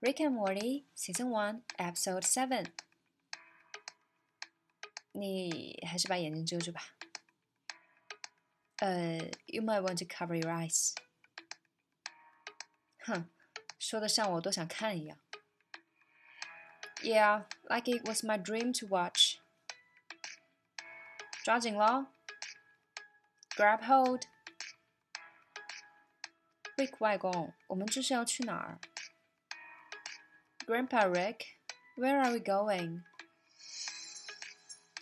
Rick and Morty Season One Episode Seven。你还是把眼睛遮住吧。呃、uh,，You might want to cover your eyes。哼，说的像我多想看一样。Yeah, like it was my dream to watch。抓紧喽！Grab hold。Rick 外公，我们这是要去哪儿 ？Grandpa Rick, where are we going?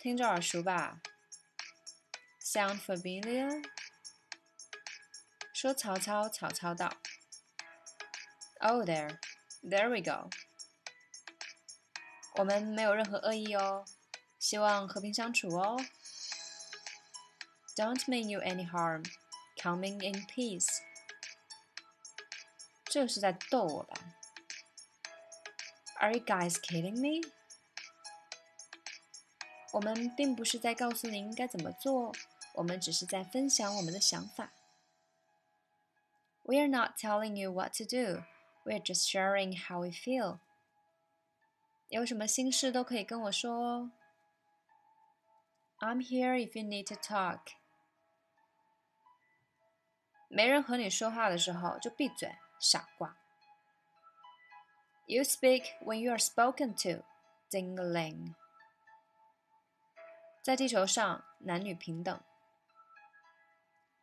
听着耳熟吧？Sound familiar？说曹操，曹操到。Oh, there, there we go. 我们没有任何恶意哦，希望和平相处哦。Don't mean you any harm. Coming in peace. 这是在逗我吧 ？Are you guys kidding me？我们并不是在告诉您该怎么做，我们只是在分享我们的想法。We are not telling you what to do. We are just sharing how we feel. 有什么心事都可以跟我说哦。I'm here if you need to talk. 没人和你说话的时候就闭嘴，傻瓜。 You speak when you are spoken to. Ding a ling. 在地球上，男女平等。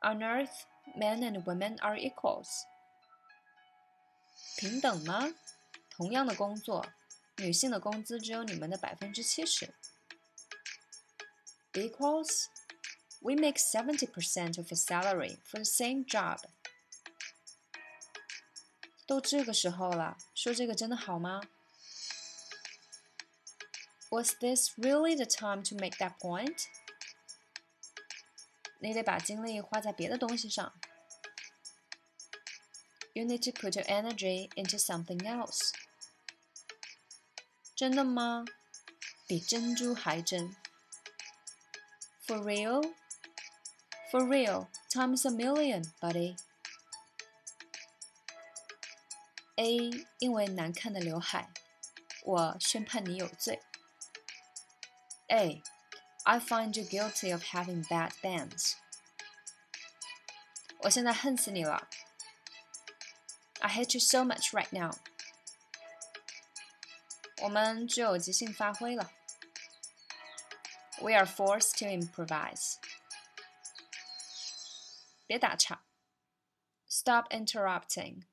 On Earth, men and women are equals. 平等吗？同样的工作，女性的工资只有你们的百分之七十。Equals? We make seventy percent of a salary for the same job. 都这个时候了，说这个真的好吗？Was this really the time to make that point？你得把精力花在别的东西上。You need to put your energy into something else。真的吗？比珍珠还真。For real? For real, times a million, buddy. A 因为难看的刘海，我宣判你有罪。A, I find you guilty of having bad bands. 我现在恨死你了。I hate you so much right now. 我们只有即兴发挥了。We are forced to improvise. 别打岔。Stop interrupting.